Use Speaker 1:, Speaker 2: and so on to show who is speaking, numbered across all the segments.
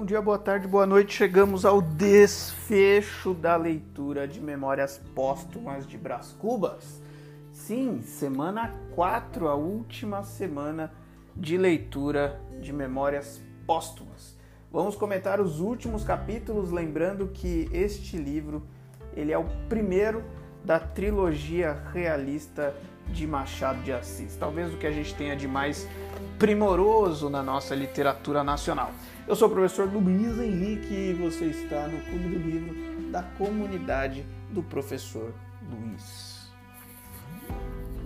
Speaker 1: Bom dia, boa tarde, boa noite. Chegamos ao desfecho da leitura de Memórias Póstumas de Brás Cubas. Sim, semana 4, a última semana de leitura de Memórias Póstumas. Vamos comentar os últimos capítulos, lembrando que este livro ele é o primeiro da trilogia realista de Machado de Assis. Talvez o que a gente tenha de mais primoroso na nossa literatura nacional. Eu sou o professor Luiz Henrique e você está no Clube do Livro da comunidade do professor Luiz.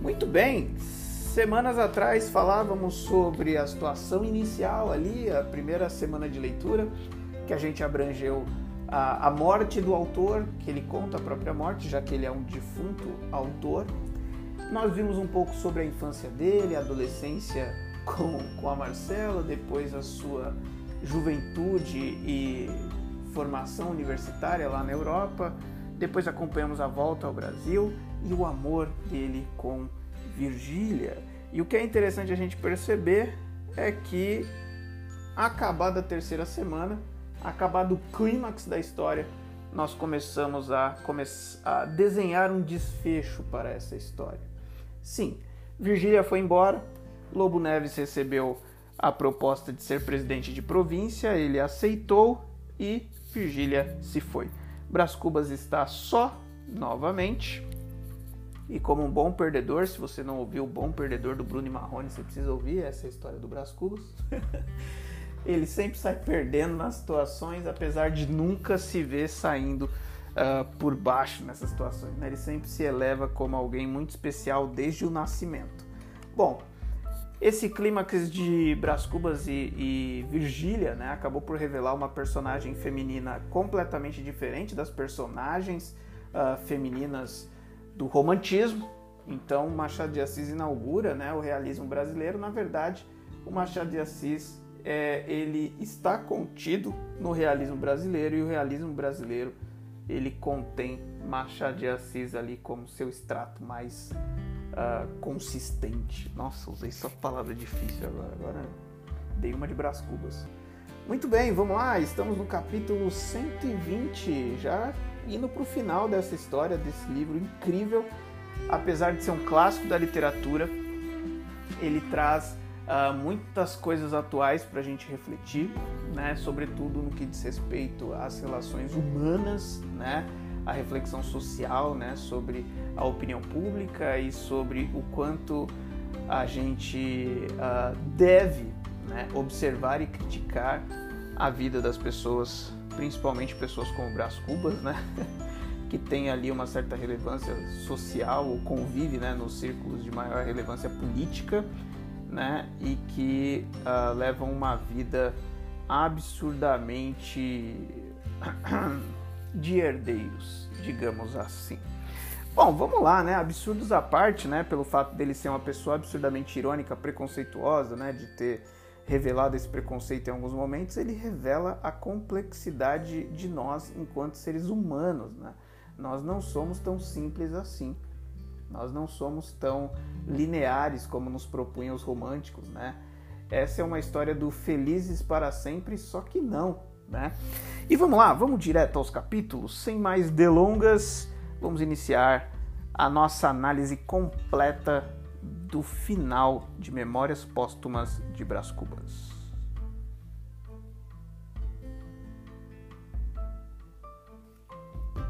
Speaker 1: Muito bem, semanas atrás falávamos sobre a situação inicial ali, a primeira semana de leitura, que a gente abrangeu a, a morte do autor, que ele conta a própria morte, já que ele é um defunto autor. Nós vimos um pouco sobre a infância dele, a adolescência com, com a Marcela, depois a sua juventude e formação universitária lá na Europa. Depois acompanhamos a volta ao Brasil e o amor dele com Virgília. E o que é interessante a gente perceber é que, acabada a terceira semana, acabado o clímax da história, nós começamos a, come a desenhar um desfecho para essa história. Sim, Virgília foi embora, Lobo Neves recebeu a proposta de ser presidente de província, ele aceitou e Virgília se foi. Brás Cubas está só novamente. E como um bom perdedor, se você não ouviu o bom perdedor do Bruno Marrone, você precisa ouvir essa é história do Brás Cubas. ele sempre sai perdendo nas situações, apesar de nunca se ver saindo uh, por baixo nessas situações. Né? Ele sempre se eleva como alguém muito especial desde o nascimento. Bom, esse clímax de Brás Cubas e, e Virgília né, acabou por revelar uma personagem feminina completamente diferente das personagens uh, femininas do romantismo. Então, Machado de Assis inaugura né, o realismo brasileiro. Na verdade, o Machado de Assis é, ele está contido no realismo brasileiro e o realismo brasileiro ele contém Machado de Assis ali como seu extrato mais uh, consistente. Nossa, usei só palavra difícil agora. Agora dei uma de Brás Cubas. Muito bem, vamos lá. Estamos no capítulo 120, já indo para o final dessa história, desse livro incrível. Apesar de ser um clássico da literatura, ele traz uh, muitas coisas atuais para a gente refletir, né? sobretudo no que diz respeito às relações humanas, né? a reflexão social né, sobre a opinião pública e sobre o quanto a gente uh, deve né, observar e criticar a vida das pessoas, principalmente pessoas como Brás Cubas, né, que tem ali uma certa relevância social ou convive né, nos círculos de maior relevância política né, e que uh, levam uma vida absurdamente de herdeiros, digamos assim. Bom, vamos lá, né? Absurdos à parte, né? Pelo fato dele ser uma pessoa absurdamente irônica, preconceituosa, né? De ter revelado esse preconceito em alguns momentos, ele revela a complexidade de nós enquanto seres humanos, né? Nós não somos tão simples assim. Nós não somos tão lineares como nos propunham os românticos, né? Essa é uma história do felizes para sempre, só que não, né? E vamos lá, vamos direto aos capítulos, sem mais delongas, vamos iniciar a nossa análise completa do final de Memórias Póstumas de Brás Cubas.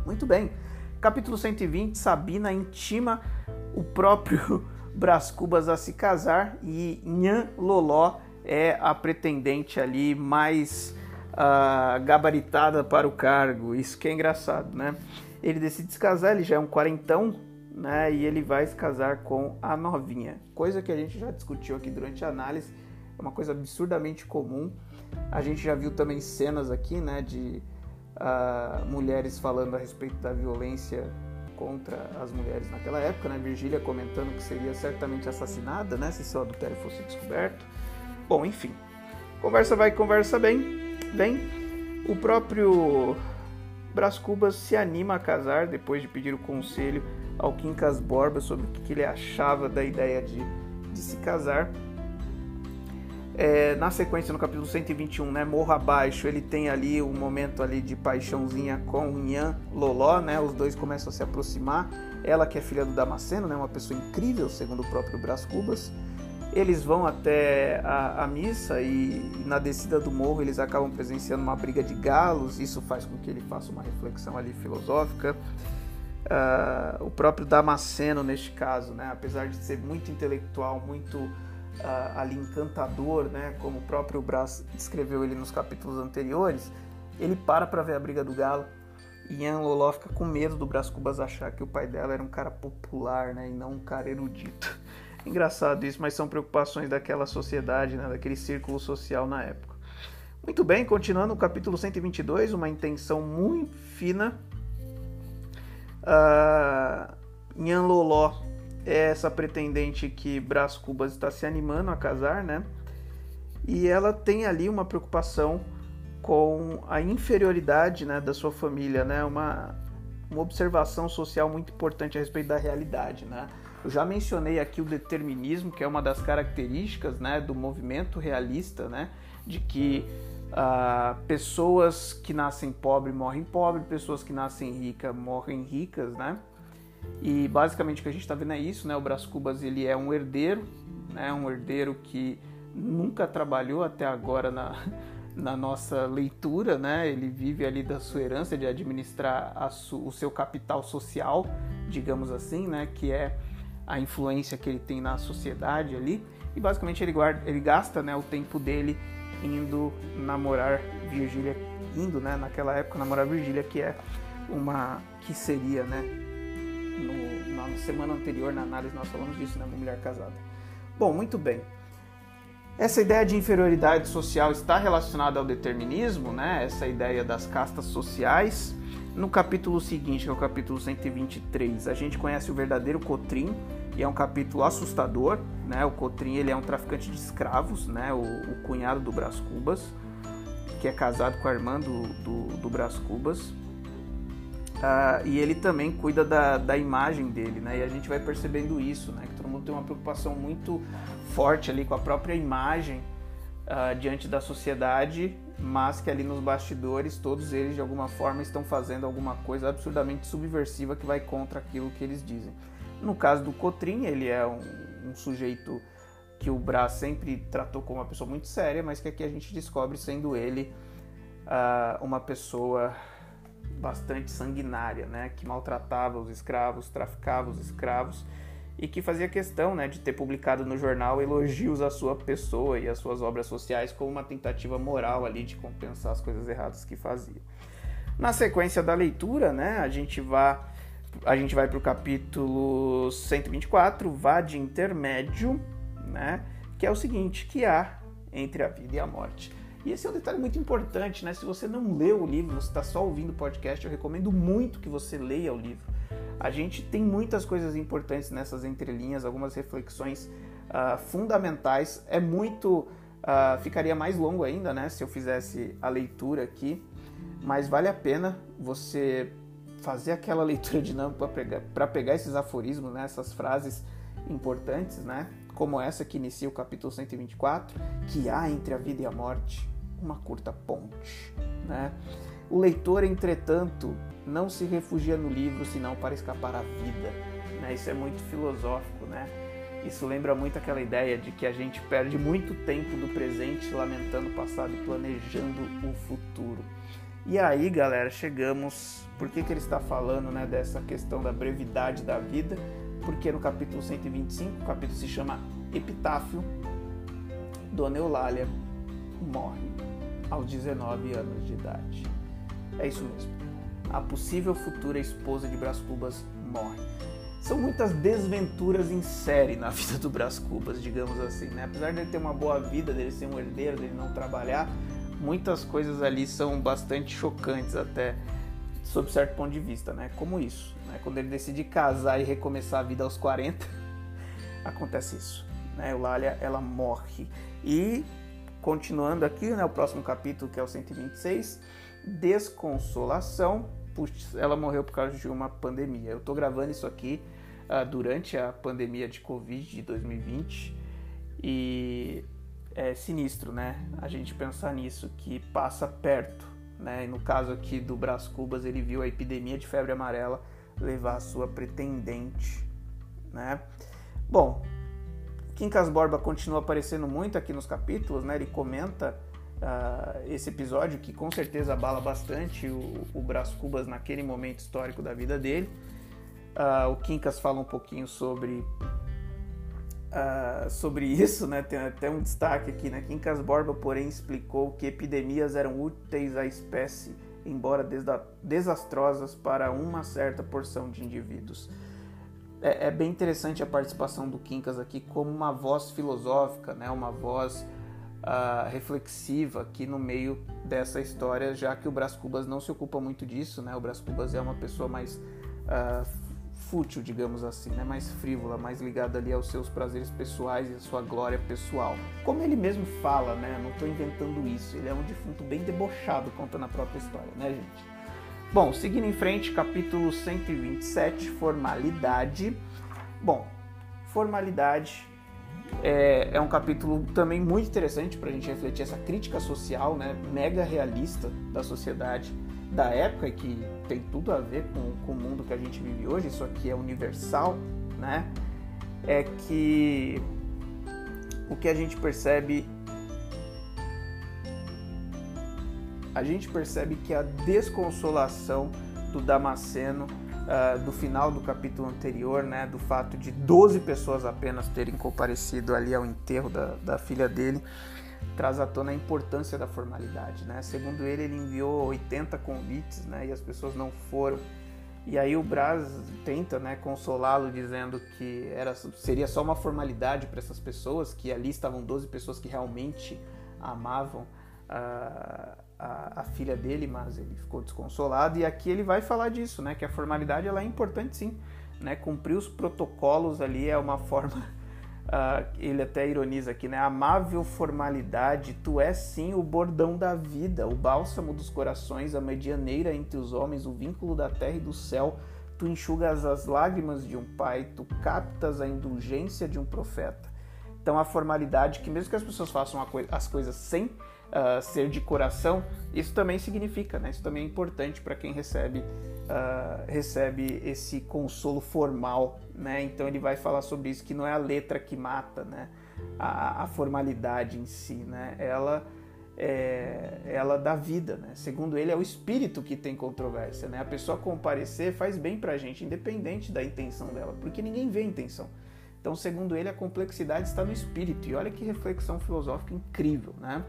Speaker 1: Muito bem. Capítulo 120, Sabina intima o próprio Brás Cubas a se casar e Nhan Loló é a pretendente ali mais uh, gabaritada para o cargo. Isso que é engraçado, né? Ele decide se casar, ele já é um quarentão, né? E ele vai se casar com a novinha. Coisa que a gente já discutiu aqui durante a análise. É uma coisa absurdamente comum. A gente já viu também cenas aqui, né? De uh, mulheres falando a respeito da violência contra as mulheres naquela época, né? Virgília comentando que seria certamente assassinada, né? Se seu adultério fosse descoberto. Bom, enfim. Conversa vai, conversa bem. Bem, o próprio Brás Cubas se anima a casar depois de pedir o conselho ao Quincas Borba sobre o que ele achava da ideia de, de se casar. É, na sequência, no capítulo 121, né, Morro Abaixo, ele tem ali um momento ali de paixãozinha com Yan Loló, né, os dois começam a se aproximar. Ela que é filha do Damasceno, né, uma pessoa incrível, segundo o próprio Brás Cubas. Eles vão até a, a, missa e na descida do morro eles acabam presenciando uma briga de galos. Isso faz com que ele faça uma reflexão ali filosófica. Uh, o próprio Damasceno, neste caso, né, apesar de ser muito intelectual, muito ali encantador, né, como o próprio Brás descreveu ele nos capítulos anteriores, ele para para ver a briga do galo. E Ian Loló fica com medo do Brás Cubas achar que o pai dela era um cara popular né, e não um cara erudito. Engraçado isso, mas são preocupações daquela sociedade, né, daquele círculo social na época. Muito bem, continuando o capítulo 122, uma intenção muito fina. Uh, Nhan Loló é essa pretendente que Brás Cubas está se animando a casar, né? E ela tem ali uma preocupação com a inferioridade né, da sua família, né? Uma, uma observação social muito importante a respeito da realidade, né? Eu já mencionei aqui o determinismo, que é uma das características né, do movimento realista, né, de que uh, pessoas que nascem pobres morrem pobres, pessoas que nascem ricas morrem ricas, né? E basicamente o que a gente está vendo é isso, né? O Brás Cubas ele é um herdeiro, né? Um herdeiro que nunca trabalhou até agora na, na nossa leitura, né? Ele vive ali da sua herança de administrar su, o seu capital social, digamos assim, né? Que é a influência que ele tem na sociedade ali. E basicamente ele, guarda, ele gasta né, o tempo dele indo namorar Virgília, indo né, naquela época namorar Virgília, que é uma. que seria, né? No, na semana anterior, na análise, nós falamos disso, né? Uma mulher casada. Bom, muito bem. Essa ideia de inferioridade social está relacionada ao determinismo, né? Essa ideia das castas sociais. No capítulo seguinte, que é o capítulo 123, a gente conhece o verdadeiro Cotrim, e é um capítulo assustador, né? O Cotrim, ele é um traficante de escravos, né? O, o cunhado do Brás Cubas, que é casado com a irmã do, do, do Brás Cubas. Uh, e ele também cuida da, da imagem dele, né? E a gente vai percebendo isso, né? Que todo mundo tem uma preocupação muito forte ali com a própria imagem uh, diante da sociedade, mas que ali nos bastidores todos eles de alguma forma estão fazendo alguma coisa absurdamente subversiva que vai contra aquilo que eles dizem. No caso do Cotrim, ele é um, um sujeito que o Brás sempre tratou como uma pessoa muito séria, mas que aqui a gente descobre sendo ele uh, uma pessoa bastante sanguinária, né? Que maltratava os escravos, traficava os escravos e que fazia questão né, de ter publicado no jornal elogios à sua pessoa e às suas obras sociais como uma tentativa moral ali de compensar as coisas erradas que fazia. Na sequência da leitura, né, a gente vai a gente vai para o capítulo 124, vá de intermédio, né, que é o seguinte, que há entre a vida e a morte. E esse é um detalhe muito importante, né? Se você não leu o livro, você está só ouvindo o podcast, eu recomendo muito que você leia o livro a gente tem muitas coisas importantes nessas entrelinhas, algumas reflexões uh, fundamentais. É muito. Uh, ficaria mais longo ainda, né? Se eu fizesse a leitura aqui, mas vale a pena você fazer aquela leitura dinâmica para pegar, pegar esses aforismos, né? essas frases importantes, né? Como essa que inicia o capítulo 124, que há entre a vida e a morte uma curta ponte, né? O leitor, entretanto, não se refugia no livro senão para escapar à vida. Né? Isso é muito filosófico, né? Isso lembra muito aquela ideia de que a gente perde muito tempo do presente lamentando o passado e planejando o futuro. E aí, galera, chegamos. Por que, que ele está falando né, dessa questão da brevidade da vida? Porque no capítulo 125, o capítulo se chama Epitáfio, Dona Eulália morre aos 19 anos de idade. É isso mesmo a possível futura esposa de Brás Cubas morre. São muitas desventuras em série na vida do Brás Cubas, digamos assim, né? Apesar de ele ter uma boa vida, dele ser um herdeiro, dele não trabalhar, muitas coisas ali são bastante chocantes até sob certo ponto de vista, né? Como isso, né? Quando ele decide casar e recomeçar a vida aos 40, acontece isso, né? Eulália, ela morre. E continuando aqui, né, o próximo capítulo, que é o 126, desconsolação, Puxa, ela morreu por causa de uma pandemia. Eu estou gravando isso aqui uh, durante a pandemia de Covid de 2020 e é sinistro, né? A gente pensar nisso, que passa perto, né? E no caso aqui do Brás Cubas, ele viu a epidemia de febre amarela levar a sua pretendente, né? Bom, Quincas Borba continua aparecendo muito aqui nos capítulos, né? Ele comenta uh, esse episódio que com certeza abala bastante o, o Brás Cubas naquele momento histórico da vida dele. Uh, o Quincas fala um pouquinho sobre uh, sobre isso, né? Tem até um destaque aqui, né? Quincas Borba, porém, explicou que epidemias eram úteis à espécie, embora desastrosas para uma certa porção de indivíduos. É, é bem interessante a participação do Quincas aqui como uma voz filosófica, né? Uma voz uh, reflexiva aqui no meio dessa história, já que o Brás Cubas não se ocupa muito disso, né? O Brás Cubas é uma pessoa mais uh, fútil, digamos assim, né? mais frívola, mais ligada ali aos seus prazeres pessoais e à sua glória pessoal. Como ele mesmo fala, né? Não estou inventando isso. Ele é um defunto bem debochado, contando a própria história, né, gente? Bom, seguindo em frente, capítulo 127, formalidade. Bom, formalidade é, é um capítulo também muito interessante para a gente refletir essa crítica social, né, mega realista da sociedade da época que tem tudo a ver com, com o mundo que a gente vive hoje, isso aqui é universal, né? É que o que a gente percebe a gente percebe que a desconsolação do Damasceno uh, do final do capítulo anterior, né, do fato de 12 pessoas apenas terem comparecido ali ao enterro da, da filha dele, traz à tona a importância da formalidade, né? Segundo ele, ele enviou 80 convites, né, e as pessoas não foram. E aí o Braz tenta, né, consolá-lo dizendo que era seria só uma formalidade para essas pessoas, que ali estavam 12 pessoas que realmente amavam a, a, a, filha dele, mas ele ficou desconsolado. E aqui ele vai falar disso, né, que a formalidade ela é importante sim, né, cumprir os protocolos ali é uma forma Uh, ele até ironiza aqui, né? Amável formalidade, tu és sim o bordão da vida, o bálsamo dos corações, a medianeira entre os homens, o vínculo da terra e do céu. Tu enxugas as lágrimas de um pai, tu captas a indulgência de um profeta. Então, a formalidade, que mesmo que as pessoas façam as coisas sem uh, ser de coração, isso também significa, né? Isso também é importante para quem recebe, uh, recebe esse consolo formal, né? Então ele vai falar sobre isso, que não é a letra que mata, né? A, a formalidade em si, né? Ela é, ela dá vida, né? Segundo ele, é o espírito que tem controvérsia, né? A pessoa comparecer faz bem pra gente, independente da intenção dela, porque ninguém vê a intenção. Então, segundo ele, a complexidade está no espírito. E olha que reflexão filosófica incrível, né?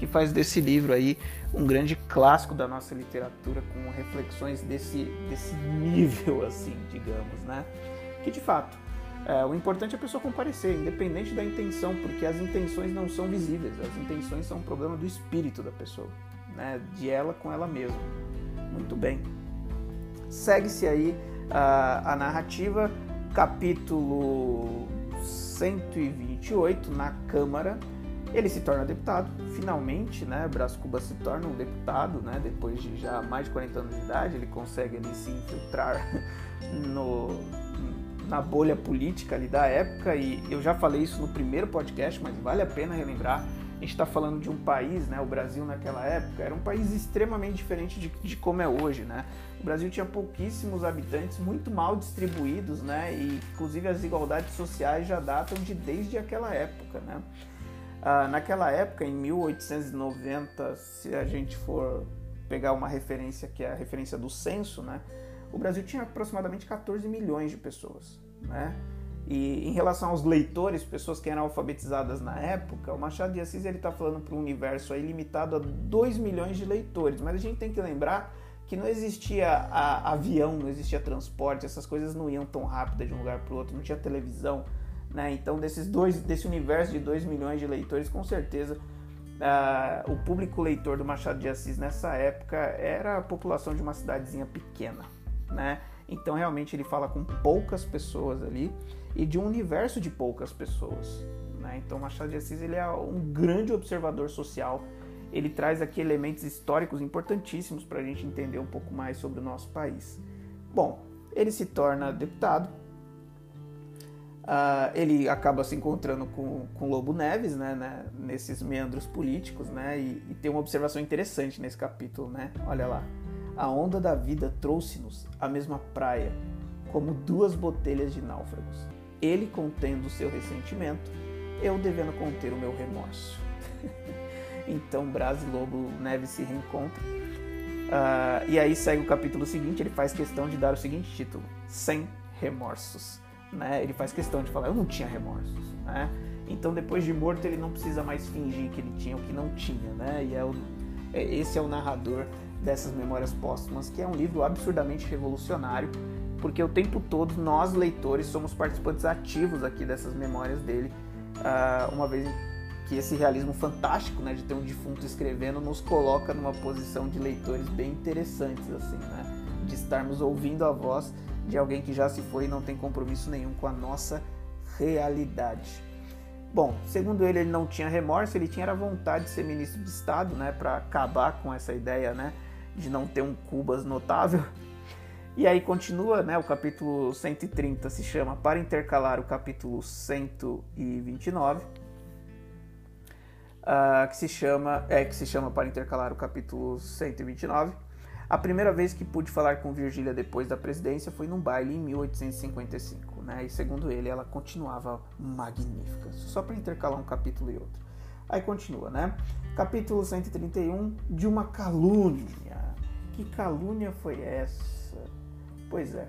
Speaker 1: Que faz desse livro aí um grande clássico da nossa literatura com reflexões desse, desse nível, assim, digamos, né? Que de fato, é, o importante é a pessoa comparecer, independente da intenção, porque as intenções não são visíveis. As intenções são um problema do espírito da pessoa, né? De ela com ela mesma. Muito bem. Segue-se aí a, a narrativa capítulo 128, na Câmara, ele se torna deputado, finalmente, né? Brás Cubas se torna um deputado, né? Depois de já mais de 40 anos de idade, ele consegue ali se infiltrar no, na bolha política ali da época e eu já falei isso no primeiro podcast, mas vale a pena relembrar. A gente está falando de um país, né? O Brasil naquela época era um país extremamente diferente de, de como é hoje, né? O Brasil tinha pouquíssimos habitantes, muito mal distribuídos, né? E inclusive as desigualdades sociais já datam de desde aquela época, né? Ah, naquela época, em 1890, se a gente for pegar uma referência que é a referência do censo, né? O Brasil tinha aproximadamente 14 milhões de pessoas, né? E em relação aos leitores, pessoas que eram alfabetizadas na época, o Machado de Assis ele está falando para um universo aí limitado a 2 milhões de leitores. Mas a gente tem que lembrar que não existia a, avião, não existia transporte, essas coisas não iam tão rápido de um lugar para o outro, não tinha televisão, né? Então desses dois, desse universo de 2 milhões de leitores, com certeza uh, o público leitor do Machado de Assis nessa época era a população de uma cidadezinha pequena, né? Então realmente ele fala com poucas pessoas ali e de um universo de poucas pessoas, né? Então Machado de Assis ele é um grande observador social ele traz aqui elementos históricos importantíssimos para a gente entender um pouco mais sobre o nosso país. Bom, ele se torna deputado. Uh, ele acaba se encontrando com, com Lobo Neves, né, né nesses meandros políticos, né, e, e, tem uma observação interessante nesse capítulo, né, olha lá. A onda da vida trouxe-nos à mesma praia, como duas botelhas de náufragos. Ele contendo o seu ressentimento, eu devendo conter o meu remorso. então Brás e Lobo Neves se reencontram. Uh, e aí segue o capítulo seguinte, ele faz questão de dar o seguinte título: Sem remorsos né? Ele faz questão de falar, eu não tinha remorsos, né? Então depois de morto ele não precisa mais fingir que ele tinha o que não tinha, né? E é o, é, esse é o narrador dessas Memórias Póstumas, que é um livro absurdamente revolucionário, porque o tempo todo nós leitores somos participantes ativos aqui dessas memórias dele, uh, uma vez que esse realismo fantástico, né, de ter um defunto escrevendo, nos coloca numa posição de leitores bem interessantes, assim, né? De estarmos ouvindo a voz de alguém que já se foi e não tem compromisso nenhum com a nossa realidade. Bom, segundo ele, ele não tinha remorso, ele tinha vontade de ser ministro de Estado, né, para acabar com essa ideia, né, de não ter um Cubas notável. E aí continua, né, o capítulo 130 se chama Para intercalar o capítulo 129, uh, ah, que se chama, é que se chama Para intercalar o capítulo 129 a primeira vez que pude falar com Virgília depois da presidência foi num baile em 1855, né? E segundo ele, ela continuava magnífica. Só para intercalar um capítulo e outro. Aí continua, né? Capítulo 131 de uma calúnia. Que calúnia foi essa? Pois é.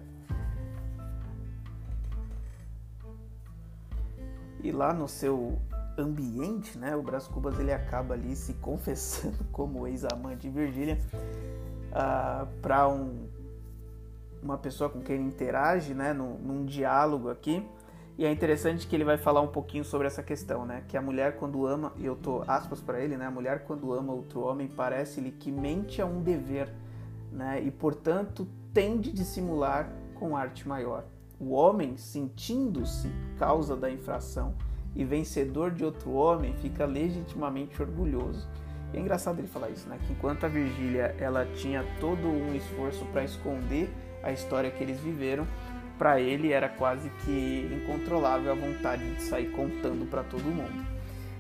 Speaker 1: E lá no seu ambiente, né, o Brás Cubas ele acaba ali se confessando como ex-amante de Virgília uh, ah, para um, uma pessoa com quem ele interage, né, num, num, diálogo aqui. E é interessante que ele vai falar um pouquinho sobre essa questão, né, que a mulher quando ama, e eu tô aspas para ele, né, a mulher quando ama outro homem parece-lhe que mente a um dever, né, e portanto tende dissimular com arte maior. O homem, sentindo-se causa da infração e vencedor de outro homem, fica legitimamente orgulhoso e é engraçado ele falar isso, né? Que enquanto a Virgília ela tinha todo um esforço para esconder a história que eles viveram, para ele era quase que incontrolável a vontade de sair contando para todo mundo.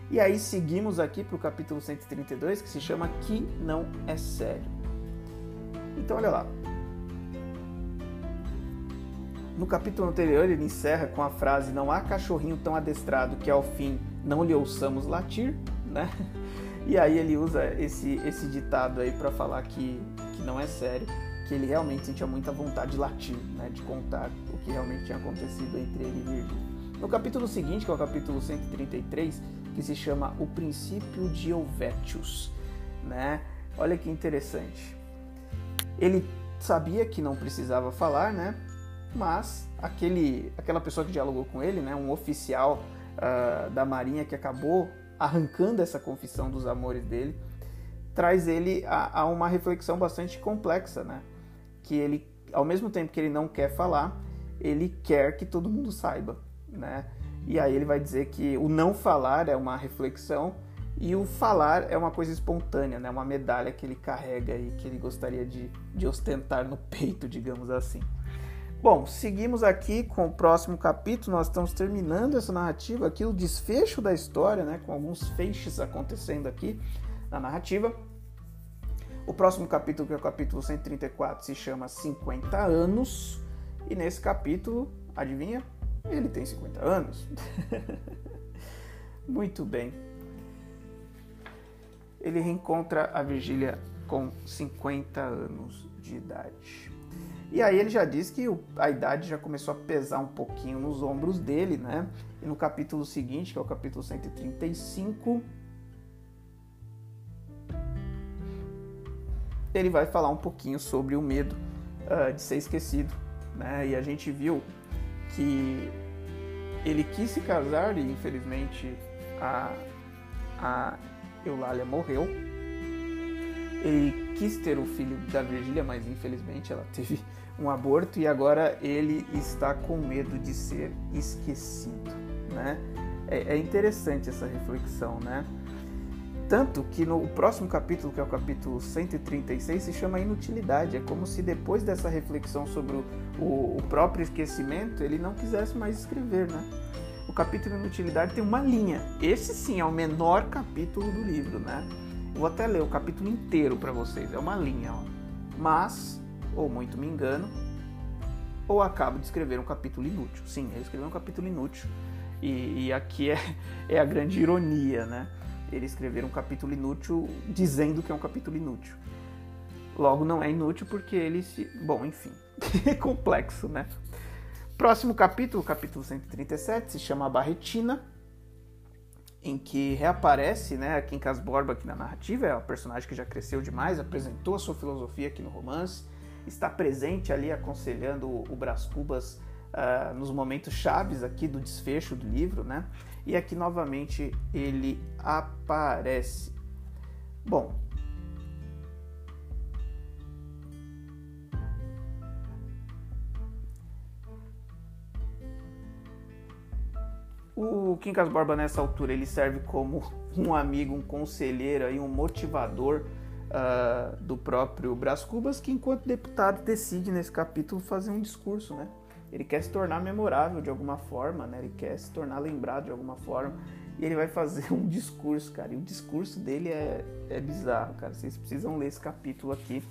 Speaker 1: E aí seguimos aqui para o capítulo 132, que se chama Que Não É Sério. Então olha lá. No capítulo anterior ele encerra com a frase Não há cachorrinho tão adestrado que ao fim não lhe ouçamos latir, né? E aí ele usa esse, esse ditado aí para falar que, que não é sério, que ele realmente sentia muita vontade de latir, né, de contar o que realmente tinha acontecido entre ele e Virgílio. No capítulo seguinte, que é o capítulo 133, que se chama O Princípio de Helvétius, né? Olha que interessante. Ele sabia que não precisava falar, né? Mas aquele, aquela pessoa que dialogou com ele, né, um oficial uh, da Marinha que acabou arrancando essa confissão dos amores dele, traz ele a, a, uma reflexão bastante complexa, né? Que ele, ao mesmo tempo que ele não quer falar, ele quer que todo mundo saiba, né? E aí ele vai dizer que o não falar é uma reflexão e o falar é uma coisa espontânea, né? Uma medalha que ele carrega e que ele gostaria de, de ostentar no peito, digamos assim. Bom, seguimos aqui com o próximo capítulo. Nós estamos terminando essa narrativa aqui, o desfecho da história, né, com alguns feixes acontecendo aqui na narrativa. O próximo capítulo, que é o capítulo 134, se chama 50 anos. E nesse capítulo, adivinha? Ele tem 50 anos. Muito bem. Ele reencontra a Virgília com 50 anos de idade. E aí ele já diz que a idade já começou a pesar um pouquinho nos ombros dele, né? E no capítulo seguinte, que é o capítulo 135, ele vai falar um pouquinho sobre o medo uh, de ser esquecido, né? E a gente viu que ele quis se casar e infelizmente a, a Eulália morreu. Ele quis ter o filho da Virgília, mas infelizmente ela teve um aborto e agora ele está com medo de ser esquecido, né? É, é interessante essa reflexão, né? Tanto que no próximo capítulo, que é o capítulo 136, se chama Inutilidade. É como se depois dessa reflexão sobre o, o, próprio esquecimento, ele não quisesse mais escrever, né? O capítulo Inutilidade tem uma linha. Esse sim é o menor capítulo do livro, né? Vou até ler o capítulo inteiro para vocês. É uma linha, ó. Mas, ou muito me engano, ou acabo de escrever um capítulo inútil. Sim, ele escreveu um capítulo inútil. E, e aqui é, é a grande ironia, né? Ele escrever um capítulo inútil dizendo que é um capítulo inútil. Logo, não é inútil porque ele se. Bom, enfim. é complexo, né? Próximo capítulo, capítulo 137, se chama Barretina, em que reaparece né, a Kim Borba aqui na narrativa, é uma personagem que já cresceu demais, apresentou a sua filosofia aqui no romance, está presente ali aconselhando o Brás Cubas uh, nos momentos chaves aqui do desfecho do livro, né? E aqui novamente ele aparece. Bom, O Quincas Borba nessa altura ele serve como um amigo, um conselheiro e um motivador uh, do próprio Brás Cubas, que enquanto deputado decide nesse capítulo fazer um discurso, né? Ele quer se tornar memorável de alguma forma, né? Ele quer se tornar lembrado de alguma forma e ele vai fazer um discurso, cara. E o discurso dele é, é bizarro, cara. Vocês precisam ler esse capítulo aqui.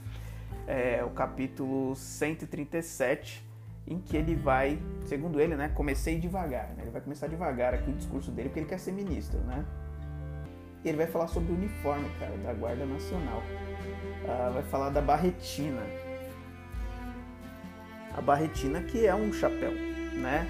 Speaker 1: É o capítulo 137 em que ele vai, segundo ele, né, comecei devagar, né, ele vai começar devagar aqui o discurso dele porque ele quer ser ministro, né? E ele vai falar sobre o uniforme, cara, da Guarda Nacional. Uh, vai falar da barretina. A barretina que é um chapéu, né?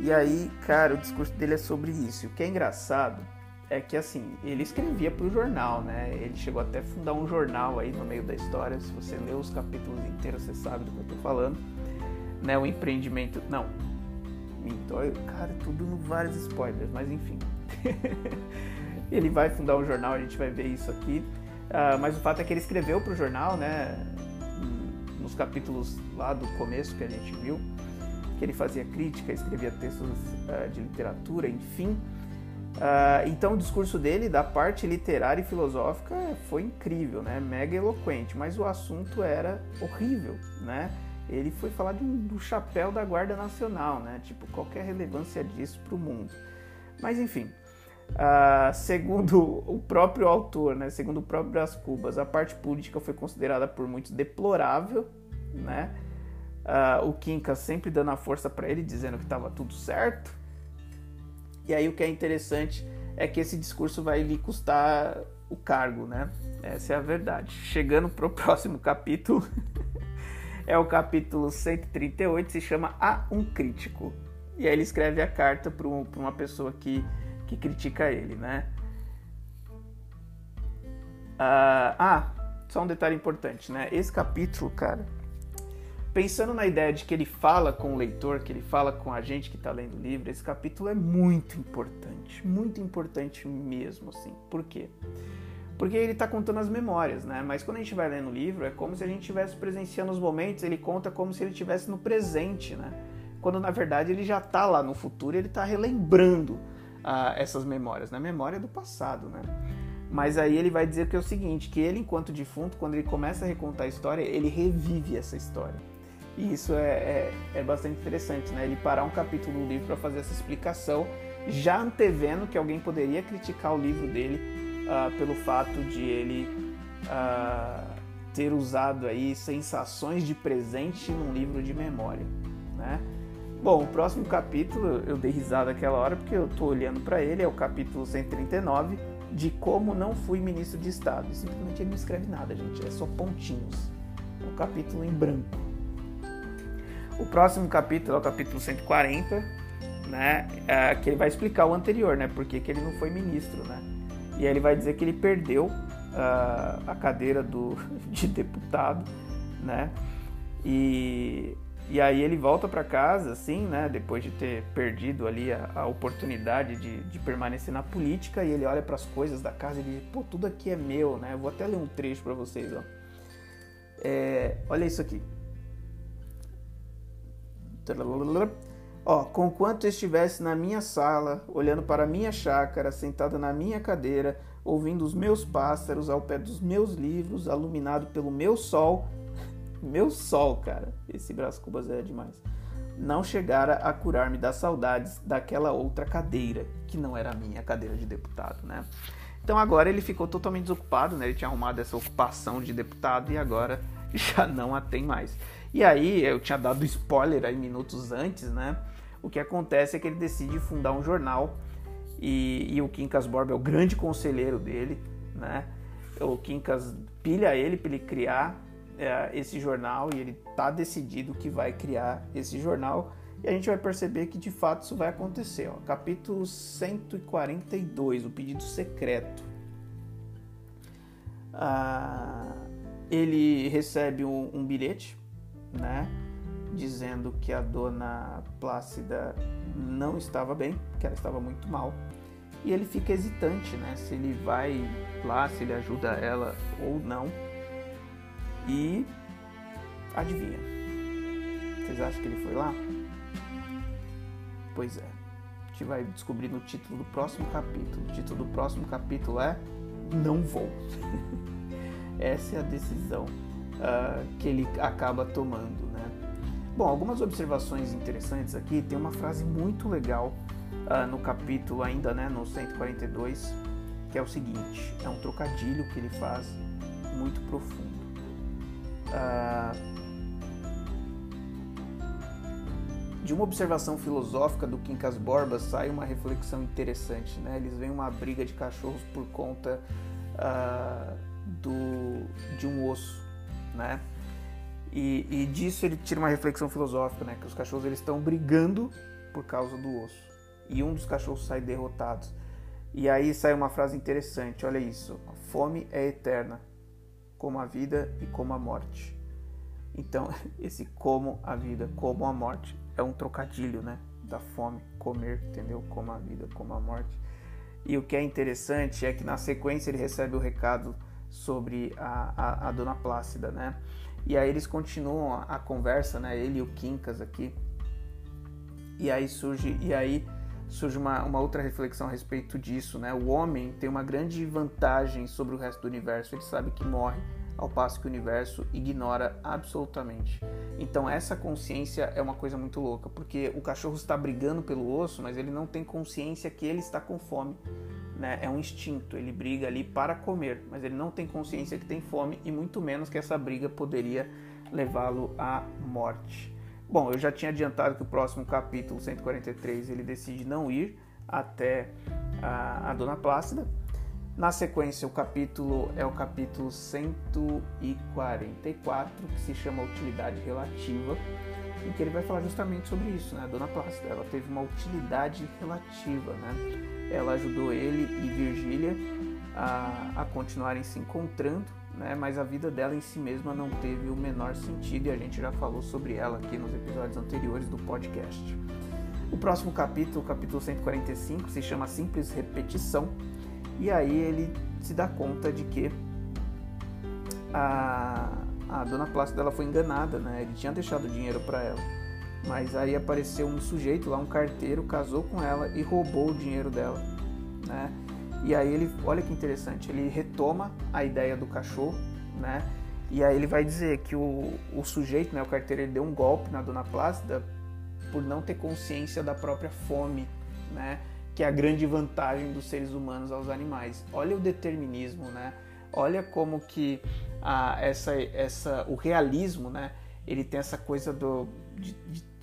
Speaker 1: E aí, cara, o discurso dele é sobre isso. O que é engraçado é que assim, ele escrevia para o jornal, né? Ele chegou até a fundar um jornal aí no meio da história. Se você ler os capítulos inteiros, você sabe do que eu tô falando né, o empreendimento. Não. Então, cara, tudo no vários spoilers, mas enfim. ele vai fundar um jornal, a gente vai ver isso aqui. Uh, mas o fato é que ele escreveu para o jornal, né? Nos capítulos lá do começo que a gente viu, que ele fazia crítica, escrevia textos uh, de literatura, enfim. Uh, então o discurso dele, da parte literária e filosófica, foi incrível, né? Mega eloquente, mas o assunto era horrível, né? Ele foi falar de um, do chapéu da Guarda Nacional, né? Tipo, qualquer relevância disso para o mundo. Mas enfim, uh, segundo o próprio autor, né? Segundo o próprio Brás Cubas, a parte política foi considerada por muitos deplorável, né? Uh, o Kinka sempre dando a força para ele, dizendo que estava tudo certo. E aí o que é interessante é que esse discurso vai lhe custar o cargo, né? Essa é a verdade. Chegando pro próximo capítulo, é o capítulo 138, se chama A um Crítico. E aí ele escreve a carta para uma pessoa que, que critica ele, né? Uh, ah, só um detalhe importante, né? Esse capítulo, cara, pensando na ideia de que ele fala com o leitor, que ele fala com a gente que está lendo o livro, esse capítulo é muito importante, muito importante mesmo, assim. Por quê? Porque ele está contando as memórias, né? Mas quando a gente vai lendo o livro, é como se a gente estivesse presenciando os momentos, ele conta como se ele estivesse no presente, né? Quando na verdade ele já está lá no futuro, ele está relembrando ah, essas memórias, né? Memória do passado, né? Mas aí ele vai dizer que é o seguinte, que ele enquanto defunto, quando ele começa a recontar a história, ele revive essa história. E isso é, é, é bastante interessante, né? Ele parar um capítulo do livro para fazer essa explicação, já antevendo que alguém poderia criticar o livro dele uh, pelo fato de ele uh, ter usado aí sensações de presente num livro de memória, né? Bom, o próximo capítulo, eu dei risada aquela hora porque eu estou olhando para ele, é o capítulo 139, de como não fui ministro de Estado. Simplesmente ele não escreve nada, gente, é só pontinhos. É um capítulo em branco. O próximo capítulo é o capítulo 140, né? É, que ele vai explicar o anterior, né? Por que, que ele não foi ministro, né? E aí ele vai dizer que ele perdeu uh, a cadeira do, de deputado, né? E, e aí ele volta para casa, assim, né? Depois de ter perdido ali a, a oportunidade de, de, permanecer na política, e ele olha para as coisas da casa e diz: pô, tudo aqui é meu, né? Eu vou até ler um trecho para vocês, ó. É, olha isso aqui. Ó, conquanto estivesse na minha sala, olhando para a minha chácara, sentada na minha cadeira, ouvindo os meus pássaros ao pé dos meus livros, iluminado pelo meu sol. meu sol, cara. Esse Brás Cubas é demais. Não chegara a curar-me das saudades daquela outra cadeira, que não era a minha cadeira de deputado, né? Então agora ele ficou totalmente desocupado, né? Ele tinha arrumado essa ocupação de deputado e agora já não a tem mais. E aí, eu tinha dado spoiler aí minutos antes, né? O que acontece é que ele decide fundar um jornal e, e o Quincas Borba é o grande conselheiro dele, né? O Quincas pilha ele para ele criar é, esse jornal e ele tá decidido que vai criar esse jornal e a gente vai perceber que de fato isso vai acontecer. Ó. Capítulo 142, o pedido secreto. Ah, ele recebe um, um bilhete, né? Dizendo que a dona Plácida não estava bem, que ela estava muito mal. E ele fica hesitante, né? Se ele vai lá, se ele ajuda ela ou não. E adivinha? Vocês acham que ele foi lá? Pois é. A gente vai descobrir no título do próximo capítulo. O título do próximo capítulo é Não Vou. Essa é a decisão uh, que ele acaba tomando, né? Bom, algumas observações interessantes aqui. Tem uma frase muito legal uh, no capítulo ainda, né, no 142, que é o seguinte: é um trocadilho que ele faz muito profundo. Uh, de uma observação filosófica do Quincas Borba sai uma reflexão interessante, né? Eles veem uma briga de cachorros por conta uh, do, de um osso, né? E, e, disso ele tira uma reflexão filosófica, né? Que os cachorros eles estão brigando por causa do osso e um dos cachorros sai derrotado. E aí sai uma frase interessante, olha isso: a fome é eterna, como a vida e como a morte. Então, esse como a vida, como a morte é um trocadilho, né? Da fome, comer, entendeu? Como a vida, como a morte. E o que é interessante é que na sequência ele recebe o recado sobre a, a, a Dona Plácida, né? E aí eles continuam a, a, conversa, né? Ele e o Quincas aqui. E aí surge, e aí surge uma, uma outra reflexão a respeito disso, né? O homem tem uma grande vantagem sobre o resto do universo. Ele sabe que morre ao passo que o universo ignora absolutamente. Então essa consciência é uma coisa muito louca, porque o cachorro está brigando pelo osso, mas ele não tem consciência que ele está com fome. Né? É um instinto, ele briga ali para comer, mas ele não tem consciência que tem fome e muito menos que essa briga poderia levá-lo à morte. Bom, eu já tinha adiantado que o próximo capítulo 143 ele decide não ir até a, a Dona Plácida, na sequência, o capítulo é o capítulo 144, que se chama Utilidade Relativa, em que ele vai falar justamente sobre isso, né? A Dona Plácida, ela teve uma utilidade relativa, né? Ela ajudou ele e Virgília a, a continuarem se encontrando, né? Mas a vida dela em si mesma não teve o menor sentido e a gente já falou sobre ela aqui nos episódios anteriores do podcast. O próximo capítulo, o capítulo 145, se chama Simples Repetição e aí ele se dá conta de que a, a dona Plácida ela foi enganada, né? Ele tinha deixado dinheiro para ela. Mas aí apareceu um sujeito lá, um carteiro, casou com ela e roubou o dinheiro dela, né? E aí ele, olha que interessante, ele retoma a ideia do cachorro, né? E aí ele vai dizer que o, o sujeito, né, o carteiro, ele deu um golpe na dona Plácida por não ter consciência da própria fome, né? Que é a grande vantagem dos seres humanos aos animais. Olha o determinismo, né? Olha como que ah, essa, essa, o realismo, né? Ele tem essa coisa do, de,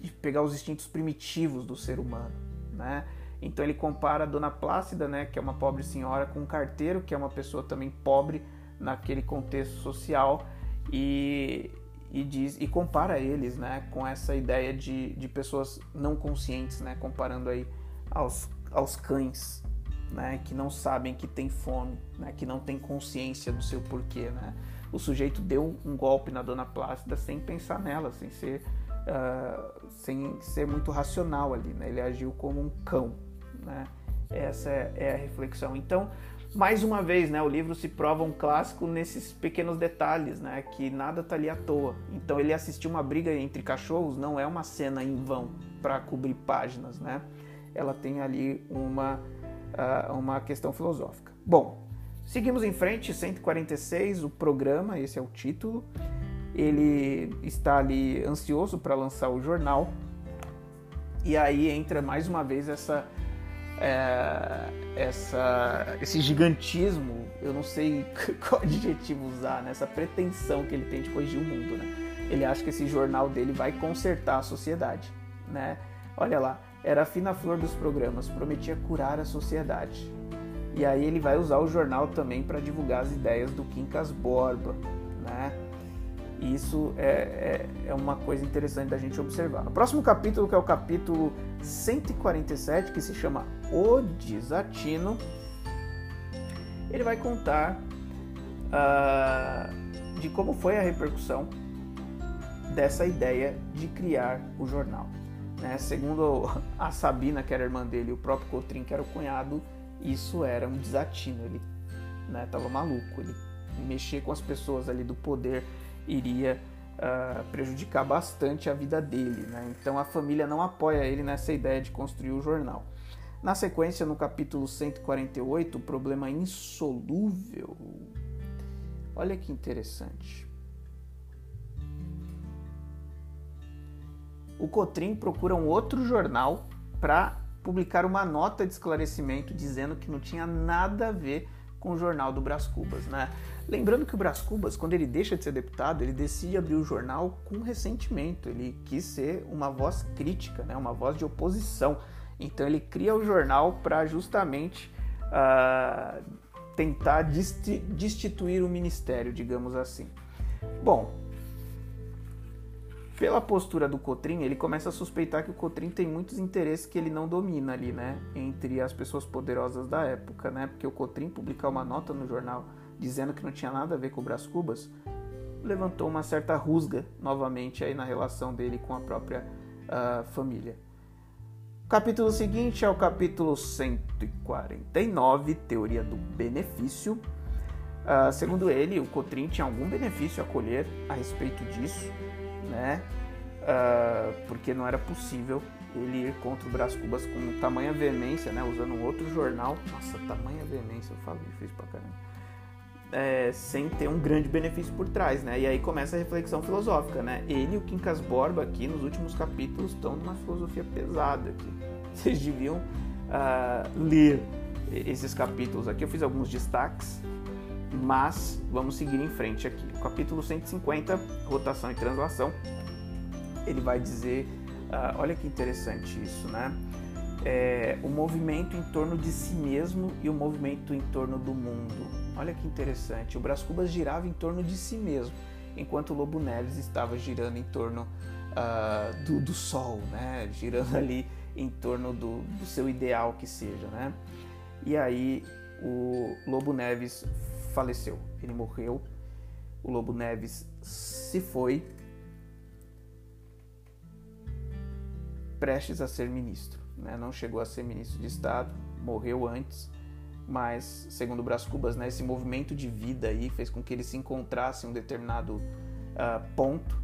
Speaker 1: de, pegar os instintos primitivos do ser humano, né? Então ele compara a Dona Plácida, né, que é uma pobre senhora, com um carteiro, que é uma pessoa também pobre naquele contexto social, e, e diz e compara eles, né, com essa ideia de, de pessoas não conscientes, né, comparando aí aos aos cães, né, que não sabem que tem fome, né, que não tem consciência do seu porquê, né? O sujeito deu um golpe na dona Plácida sem pensar nela, sem ser, uh, sem ser muito racional ali, né? Ele agiu como um cão, né? Essa é, é a reflexão. Então, Mais uma vez, né, o livro se prova um clássico nesses pequenos detalhes, né, que nada tá ali à toa. Então ele assistir uma briga entre cachorros não é uma cena em vão para cobrir páginas, né? Ela tem ali uma, uh, uma questão filosófica. Bom, seguimos em frente, 146, o programa, esse é o título. Ele está ali ansioso para lançar o jornal. E aí entra mais uma vez essa é, essa, esse gigantismo, eu não sei qual adjetivo usar, né? essa pretensão que ele tem de corrigir o mundo. Né? Ele acha que esse jornal dele vai consertar a sociedade. Né? Olha lá, era a fina flor dos programas, prometia curar a sociedade. E aí ele vai usar o jornal também para divulgar as ideias do Quincas Borba. Né? isso é, é, é, uma coisa interessante da gente observar. No próximo capítulo, que é o capítulo 147, que se chama O Desatino, ele vai contar uh, de como foi a repercussão dessa ideia de criar o jornal. Né? Segundo a Sabina, que era irmã dele, e o próprio Cotrim, que era o cunhado, isso era um desatino. Ele né, maluco, ele mexer com as pessoas ali do poder iria uh, prejudicar bastante a vida dele. Né? Então a família não apoia ele nessa ideia de construir o jornal. Na sequência, no capítulo 148, o problema insolúvel. Olha que interessante. O Cotrim procura um outro jornal para publicar uma nota de esclarecimento dizendo que não tinha nada a ver com o jornal do Brás Cubas, né? Lembrando que o Brás Cubas, quando ele deixa de ser deputado, ele decide abrir o jornal com ressentimento. Ele quis ser uma voz crítica, né? uma voz de oposição. Então ele cria o jornal para justamente uh, tentar destituir o ministério, digamos assim. Bom, pela postura do Cotrim, ele começa a suspeitar que o Cotrim tem muitos interesses que ele não domina ali, né? Entre as pessoas poderosas da época, né? Porque o Cotrim publicar uma nota no jornal dizendo que não tinha nada a ver com o Brás Cubas, levantou uma certa rusga novamente aí na relação dele com a própria uh, família. O capítulo seguinte é o capítulo 149, Teoria do Benefício. Uh, segundo ele, o Cotrim tinha algum benefício a colher a respeito disso, né? Uh, porque não era possível ele ir contra o Brás Cubas com tamanha veemência, né? Usando um outro jornal. Nossa, tamanha veemência, eu falo difícil pra caramba é, sem ter um grande benefício por trás, né? E aí começa a reflexão filosófica, né? Ele e o Quincas Borba aqui nos últimos capítulos estão numa filosofia pesada aqui. Vocês deviam uh, ler esses capítulos aqui. Eu fiz alguns destaques, mas vamos seguir em frente aqui. Capítulo 150, rotação e translação, ele vai dizer, uh, olha que interessante isso, né? É, o movimento em torno de si mesmo e o movimento em torno do mundo. Olha que interessante. O Brás Cubas girava em torno de si mesmo, enquanto o Lobo Neves estava girando em torno uh, do, do, Sol, né? Girando ali em torno do, do seu ideal que seja, né? E aí o Lobo Neves faleceu. Ele morreu. O Lobo Neves se foi prestes a ser ministro. Né? Não chegou a ser ministro de Estado, morreu antes mas segundo o Brás Cubas, né, esse movimento de vida aí fez com que eles se encontrassem em um determinado uh, ponto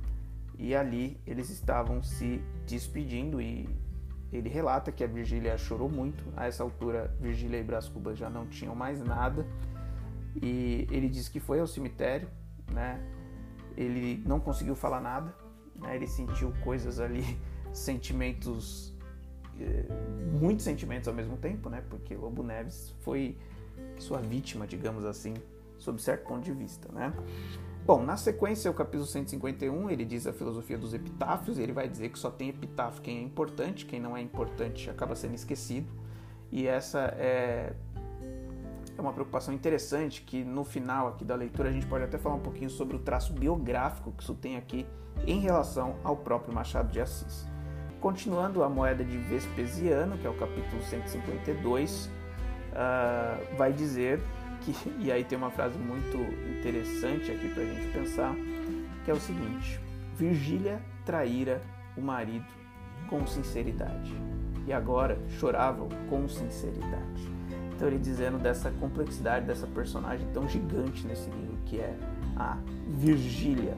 Speaker 1: e ali eles estavam se despedindo e ele relata que a Virgília chorou muito. A essa altura, Virgília e Brás Cubas já não tinham mais nada e ele diz que foi ao cemitério, né? Ele não conseguiu falar nada, né? Ele sentiu coisas ali, sentimentos é, muitos sentimentos ao mesmo tempo, né? Porque Lobo Neves foi sua vítima, digamos assim, sob certo ponto de vista, né? Bom, na sequência, o capítulo 151, ele diz a filosofia dos epitáfios, ele vai dizer que só tem epitáfio quem é importante, quem não é importante acaba sendo esquecido. E essa é, é uma preocupação interessante que no final aqui da leitura a gente pode até falar um pouquinho sobre o traço biográfico que isso tem aqui em relação ao próprio Machado de Assis. Continuando a moeda de Vespasiano, que é o capítulo 152, uh, ah, vai dizer que, e aí tem uma frase muito interessante aqui para a gente pensar, que é o seguinte: Virgília traíra o marido com sinceridade e agora choravam com sinceridade. Então ele dizendo dessa complexidade dessa personagem tão gigante nesse livro que é a Virgília.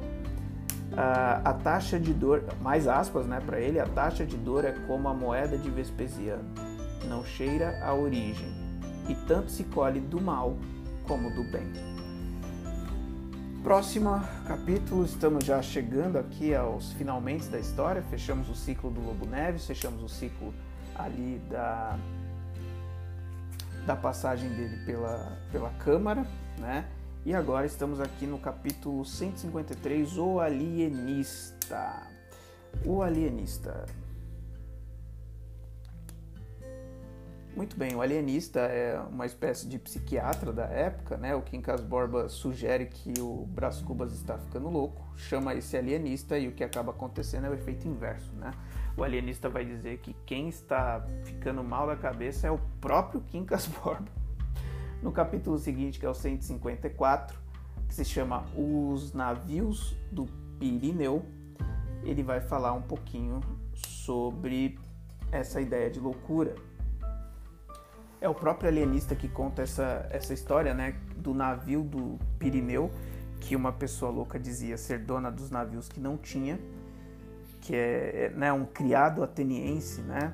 Speaker 1: a taxa de dor, mais aspas, né, para ele, a taxa de dor é como a moeda de Vespasiano, não cheira a origem, e tanto se colhe do mal como do bem. Próximo capítulo, estamos já chegando aqui aos finalmente da história, fechamos o ciclo do Lobo Neves, fechamos o ciclo ali da, da passagem dele pela, pela Câmara, né? E agora estamos aqui no capítulo 153, O Alienista. O Alienista. Muito bem, o alienista é uma espécie de psiquiatra da época, né? O Quincas Borba sugere que o Brás Cubas está ficando louco, chama esse alienista e o que acaba acontecendo é o efeito inverso, né? O alienista vai dizer que quem está ficando mal da cabeça é o próprio Quincas Borba. No capítulo seguinte, que é o 154, que se chama Os Navios do Pirineu, ele vai falar um pouquinho sobre essa ideia de loucura é o próprio alienista que conta essa, essa história, né, do navio do Pirineu, que uma pessoa louca dizia ser dona dos navios que não tinha, que é né, um criado ateniense, né?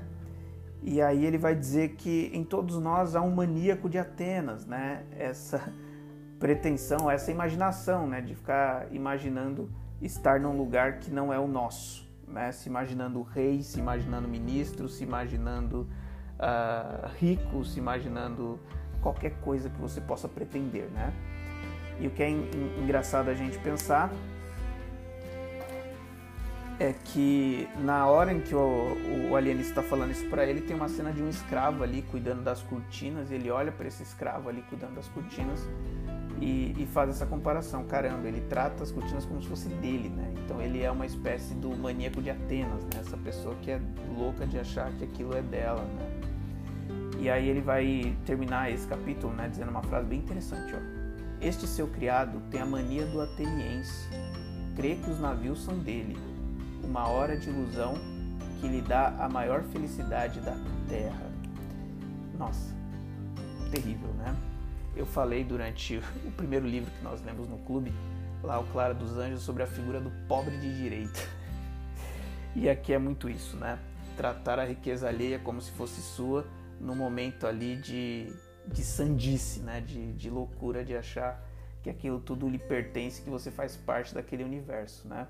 Speaker 1: E aí ele vai dizer que em todos nós há um maníaco de Atenas, né? Essa pretensão, essa imaginação, né, de ficar imaginando estar num lugar que não é o nosso, né? Se imaginando rei, se imaginando ministro, se imaginando uh, rico, se imaginando qualquer coisa que você possa pretender, né? E o que é engraçado a gente pensar é que na hora em que o, o alienista está falando isso para ele, tem uma cena de um escravo ali cuidando das cortinas. ele olha para esse escravo ali cuidando das cortinas e, e, faz essa comparação. Caramba, ele trata as cortinas como se fosse dele, né? Então ele é uma espécie do maníaco de Atenas, né? Essa pessoa que é louca de achar que aquilo é dela, né? E aí ele vai terminar esse capítulo né, dizendo uma frase bem interessante. Ó. Este seu criado tem a mania do ateniense, crê que os navios são dele, uma hora de ilusão que lhe dá a maior felicidade da terra. Nossa, terrível, né? Eu falei durante o primeiro livro que nós lemos no clube, lá o Clara dos Anjos, sobre a figura do pobre de direito. E aqui é muito isso, né? Tratar a riqueza alheia como se fosse sua no momento ali de, de sandice, né? De, de loucura de achar que aquilo tudo lhe pertence, que você faz parte daquele universo, né?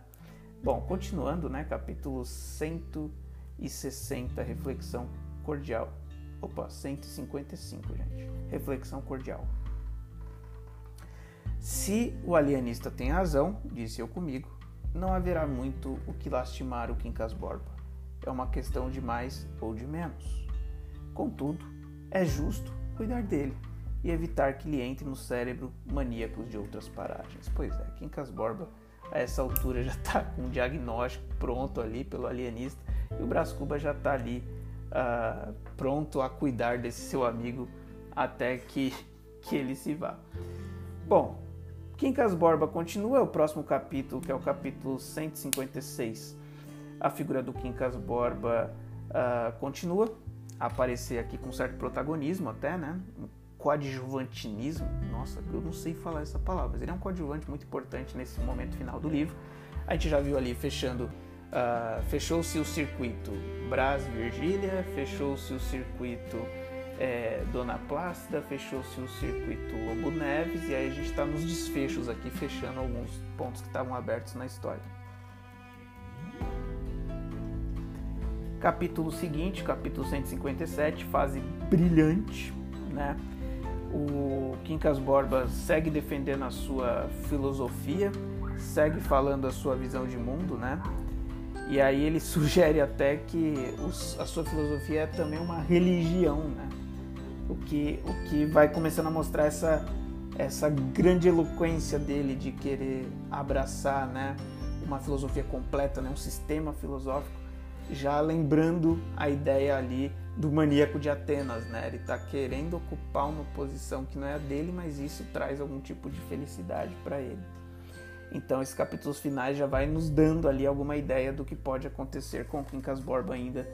Speaker 1: Bom, continuando, né? Capítulo 160, reflexão cordial. Opa, 155, gente. Reflexão cordial. Se o alienista tem razão, disse eu comigo, não haverá muito o que lastimar o Quincas Borba. É uma questão de mais ou de menos. Contudo, é justo cuidar dele e evitar que lhe entre no cérebro maníacos de outras paragens. Pois é, Quincas Borba a essa altura já está com um diagnóstico pronto ali pelo alienista e o Brás Cuba já está ali uh, pronto a cuidar desse seu amigo até que, que ele se vá. Bom, Quincas Borba continua o próximo capítulo, que é o capítulo 156. A figura do Quincas Borba uh, continua aparecer aqui com certo protagonismo até, né? Coadjuvantinismo. Nossa, eu não sei falar essa palavra, mas ele é um coadjuvante muito importante nesse momento final do livro. A gente já viu ali fechando, uh, fechou-se o circuito Brás Virgília, fechou-se o circuito é, Dona Plácida, fechou-se o circuito Lobo Neves e aí a gente está nos desfechos aqui, fechando alguns pontos que estavam abertos na história. Capítulo seguinte, capítulo 157, fase brilhante, né? O Quincas Borba segue defendendo a sua filosofia, segue falando a sua visão de mundo, né? E aí ele sugere até que os, a sua filosofia é também uma religião, né? O que, o que vai começando a mostrar essa, essa grande eloquência dele de querer abraçar, né? Uma filosofia completa, né? Um sistema filosófico já lembrando a ideia ali do maníaco de Atenas, né? Ele está querendo ocupar uma posição que não é a dele, mas isso traz algum tipo de felicidade para ele. Então, esses capítulos finais já vai nos dando ali alguma ideia do que pode acontecer com Quincas Borba ainda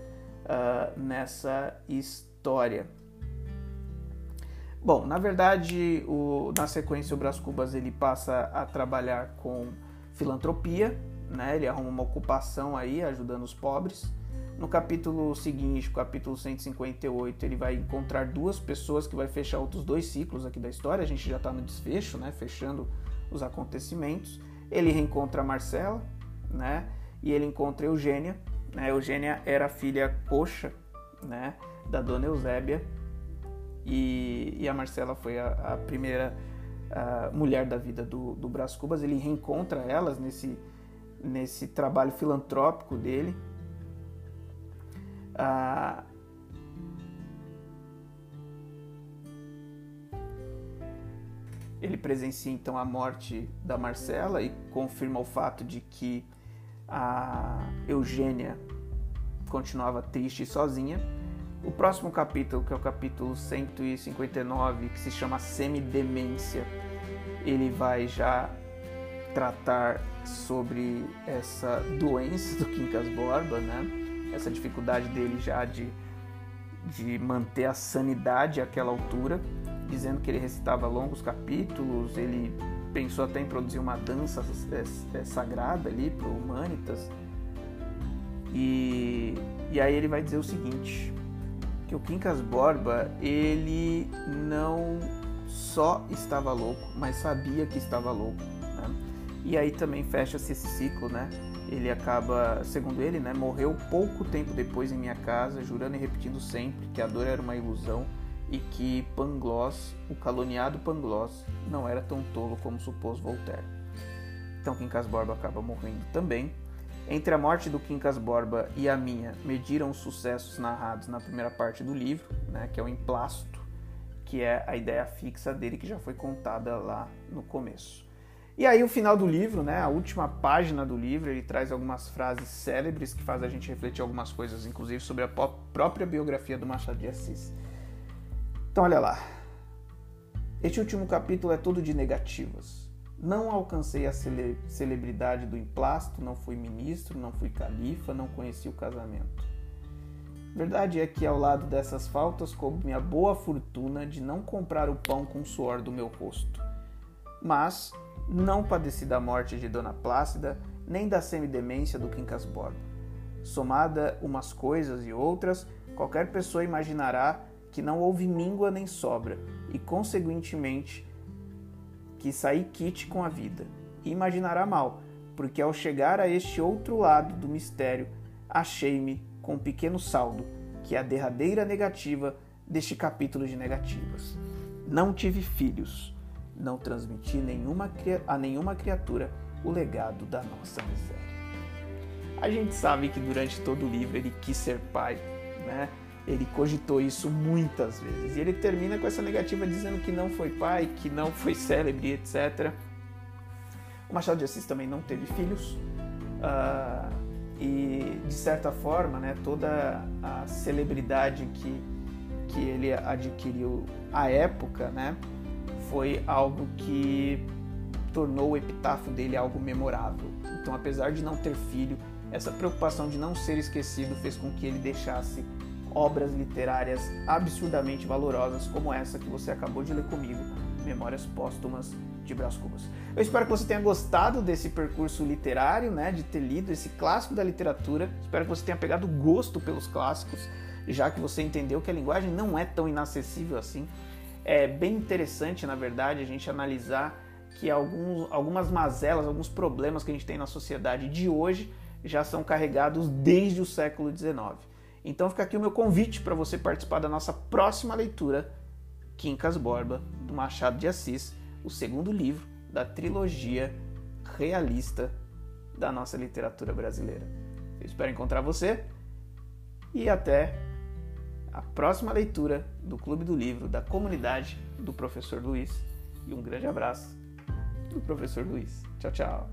Speaker 1: uh, nessa história. Bom, na verdade, o, na sequência, o Brás Cubas ele passa a trabalhar com filantropia, né? Ele arruma uma ocupação aí, ajudando os pobres. No capítulo seguinte, capítulo 158, ele vai encontrar duas pessoas que vai fechar outros dois ciclos aqui da história. A gente já está no desfecho, né? Fechando os acontecimentos. Ele reencontra Marcela, né? E ele encontra Eugênia. Né? Eugênia era filha coxa, né? Da dona Eusébia. E, e a Marcela foi a, a primeira a mulher da vida do, do Brás Cubas. Ele reencontra elas nesse, nesse trabalho filantrópico dele. Ah, ele presencia então a morte da Marcela e confirma o fato de que a Eugênia continuava triste e sozinha. O próximo capítulo, que é o capítulo 159, que se chama Semidemência, ele vai já tratar sobre essa doença do Quincas Borba, né? Essa dificuldade dele já de, de manter a sanidade àquela altura dizendo que ele recitava longos capítulos, ele pensou até em produzir uma dança é, é, sagrada ali para o Humanitas. E, e aí ele vai dizer o seguinte, que o Quincas Borba, ele não só estava louco, mas sabia que estava louco. Né? E aí também fecha-se esse ciclo, né? Ele acaba, segundo ele, né, morreu pouco tempo depois em minha casa, jurando e repetindo sempre que a dor era uma ilusão e que Pangloss, o caluniado Pangloss, não era tão tolo como supôs Voltaire. Então Quincas Borba acaba morrendo também. Entre a morte do Quincas Borba e a minha, mediram os sucessos narrados na primeira parte do livro, né, que é o emplasto, que é a ideia fixa dele que já foi contada lá no começo. E aí o final do livro, né, a última página do livro, ele traz algumas frases célebres que faz a gente refletir algumas coisas, inclusive sobre a própria biografia do Machado de Assis. Então, olha lá. Este último capítulo é todo de negativas. Não alcancei a cele celebridade do emplasto, não fui ministro, não fui califa, não conheci o casamento. Verdade é que ao lado dessas faltas coube a boa fortuna de não comprar o pão com o suor do meu rosto. Mas não padeci da morte de Dona Plácida, nem da semidemência do Quincas Borba. Somada umas coisas e outras, qualquer pessoa imaginará que não houve míngua nem sobra, e consequentemente que saí quite com a vida. E imaginará mal, porque ao chegar a este outro lado do mistério, achei-me com um pequeno saldo, que é a derradeira negativa deste capítulo de negativas. Não tive filhos, não transmiti nenhuma, a nenhuma criatura o legado da nossa miséria. A gente sabe que durante todo o livro ele quis ser pai, né? Ele cogitou isso muitas vezes. E ele termina com essa negativa dizendo que não foi pai, que não foi célebre, etc. O Machado de Assis também não teve filhos. Uh, e, de certa forma, né, toda a celebridade que, que ele adquiriu à época né, foi algo que tornou o epitáfio dele algo memorável. Então, apesar de não ter filho, essa preocupação de não ser esquecido fez com que ele deixasse obras literárias absurdamente valorosas como essa que você acabou de ler comigo, Memórias Póstumas de Brás Cubas. Eu espero que você tenha gostado desse percurso literário, né, de ter lido esse clássico da literatura. Espero que você tenha pegado gosto pelos clássicos, já que você entendeu que a linguagem não é tão inacessível assim. É bem interessante, na verdade, a gente analisar que alguns, algumas mazelas, alguns problemas que a gente tem na sociedade de hoje já são carregados desde o século XIX. Então fica aqui o meu convite para você participar da nossa próxima leitura, Quincas Borba, do Machado de Assis, o segundo livro da trilogia realista da nossa literatura brasileira. Eu espero encontrar você e até a próxima leitura do Clube do Livro da comunidade do professor Luiz. E um grande abraço do professor Luiz. Tchau, tchau.